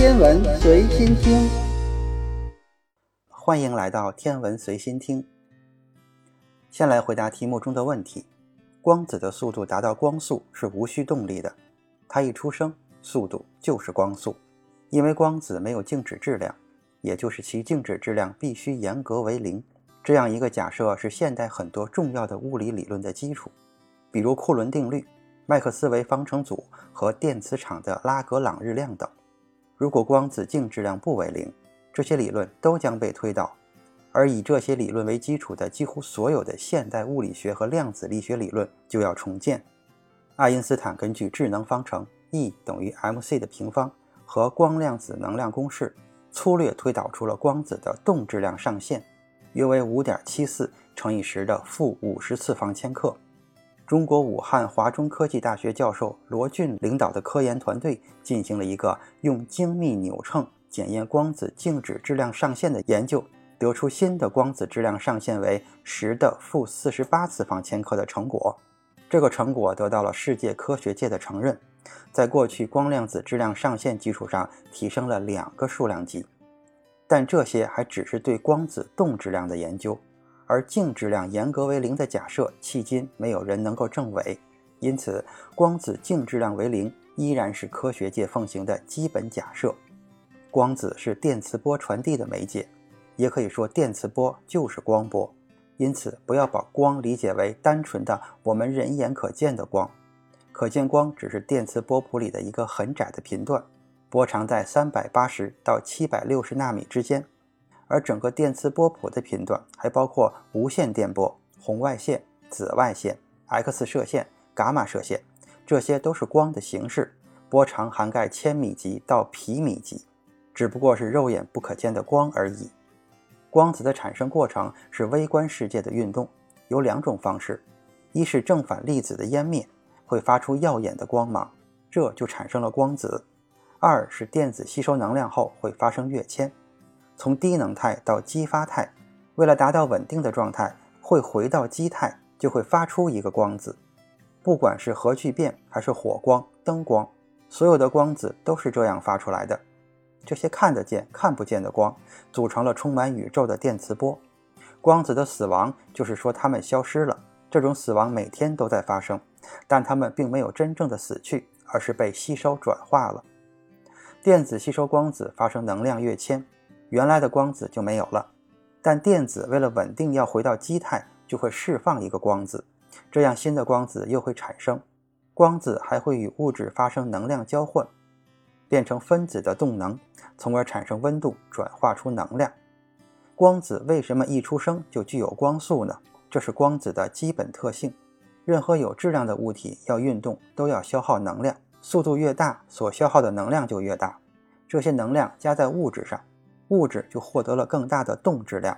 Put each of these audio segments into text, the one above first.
天文随心听，欢迎来到天文随心听。先来回答题目中的问题：光子的速度达到光速是无需动力的，它一出生，速度就是光速。因为光子没有静止质量，也就是其静止质量必须严格为零。这样一个假设是现代很多重要的物理理论的基础，比如库伦定律、麦克斯韦方程组和电磁场的拉格朗日量等。如果光子静质量不为零，这些理论都将被推倒，而以这些理论为基础的几乎所有的现代物理学和量子力学理论就要重建。爱因斯坦根据质能方程 E 等于 mc 的平方。和光量子能量公式粗略推导出了光子的动质量上限，约为五点七四乘以十的负五十次方千克。中国武汉华中科技大学教授罗俊领导的科研团队进行了一个用精密扭秤检验光子静止质量上限的研究，得出新的光子质量上限为十的负四十八次方千克的成果。这个成果得到了世界科学界的承认。在过去光量子质量上限基础上提升了两个数量级，但这些还只是对光子动质量的研究，而静质量严格为零的假设迄今没有人能够证伪。因此，光子静质量为零依然是科学界奉行的基本假设。光子是电磁波传递的媒介，也可以说电磁波就是光波。因此，不要把光理解为单纯的我们人眼可见的光。可见光只是电磁波谱里的一个很窄的频段，波长在三百八十到七百六十纳米之间，而整个电磁波谱的频段还包括无线电波、红外线、紫外线、X 射线、伽马射线，这些都是光的形式，波长涵盖千米级到皮米级，只不过是肉眼不可见的光而已。光子的产生过程是微观世界的运动，有两种方式，一是正反粒子的湮灭。会发出耀眼的光芒，这就产生了光子。二是电子吸收能量后会发生跃迁，从低能态到激发态，为了达到稳定的状态，会回到基态，就会发出一个光子。不管是核聚变还是火光、灯光，所有的光子都是这样发出来的。这些看得见、看不见的光，组成了充满宇宙的电磁波。光子的死亡，就是说它们消失了。这种死亡每天都在发生。但它们并没有真正的死去，而是被吸收转化了。电子吸收光子发生能量跃迁，原来的光子就没有了。但电子为了稳定要回到基态，就会释放一个光子，这样新的光子又会产生。光子还会与物质发生能量交换，变成分子的动能，从而产生温度，转化出能量。光子为什么一出生就具有光速呢？这是光子的基本特性。任何有质量的物体要运动，都要消耗能量，速度越大，所消耗的能量就越大。这些能量加在物质上，物质就获得了更大的动质量。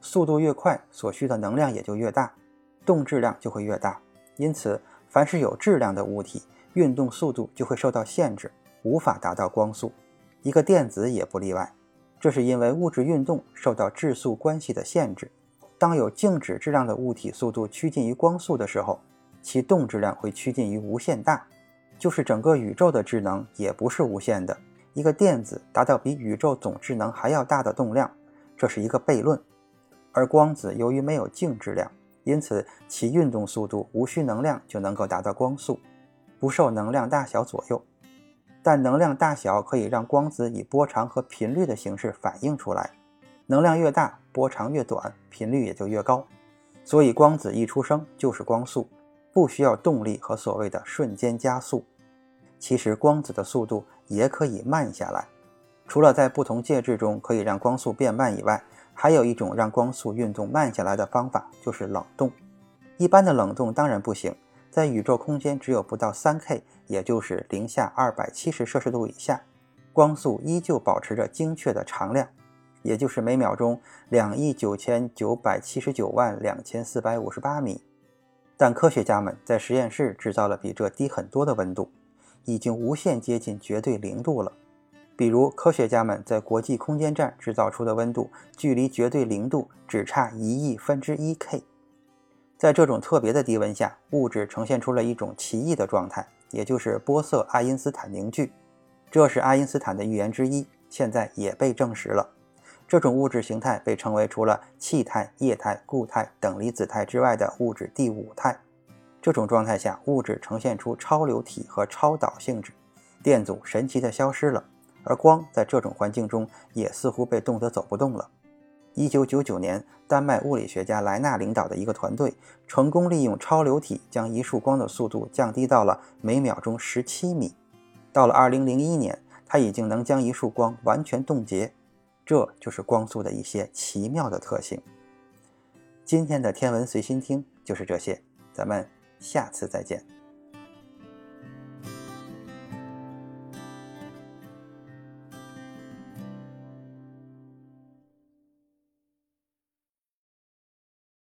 速度越快，所需的能量也就越大，动质量就会越大。因此，凡是有质量的物体，运动速度就会受到限制，无法达到光速。一个电子也不例外。这是因为物质运动受到质速关系的限制。当有静止质量的物体速度趋近于光速的时候，其动质量会趋近于无限大。就是整个宇宙的质能也不是无限的。一个电子达到比宇宙总质能还要大的动量，这是一个悖论。而光子由于没有静质量，因此其运动速度无需能量就能够达到光速，不受能量大小左右。但能量大小可以让光子以波长和频率的形式反映出来。能量越大，波长越短，频率也就越高。所以光子一出生就是光速，不需要动力和所谓的瞬间加速。其实光子的速度也可以慢下来，除了在不同介质中可以让光速变慢以外，还有一种让光速运动慢下来的方法，就是冷冻。一般的冷冻当然不行，在宇宙空间只有不到三 K，也就是零下二百七十摄氏度以下，光速依旧保持着精确的常量。也就是每秒钟两亿九千九百七十九万两千四百五十八米，但科学家们在实验室制造了比这低很多的温度，已经无限接近绝对零度了。比如，科学家们在国际空间站制造出的温度，距离绝对零度只差一亿分之一 K。在这种特别的低温下，物质呈现出了一种奇异的状态，也就是玻色爱因斯坦凝聚。这是爱因斯坦的预言之一，现在也被证实了。这种物质形态被称为除了气态、液态、固态等离子态之外的物质第五态。这种状态下，物质呈现出超流体和超导性质，电阻神奇的消失了，而光在这种环境中也似乎被冻得走不动了。一九九九年，丹麦物理学家莱纳领导的一个团队成功利用超流体将一束光的速度降低到了每秒钟十七米。到了二零零一年，它已经能将一束光完全冻结。这就是光速的一些奇妙的特性。今天的天文随心听就是这些，咱们下次再见。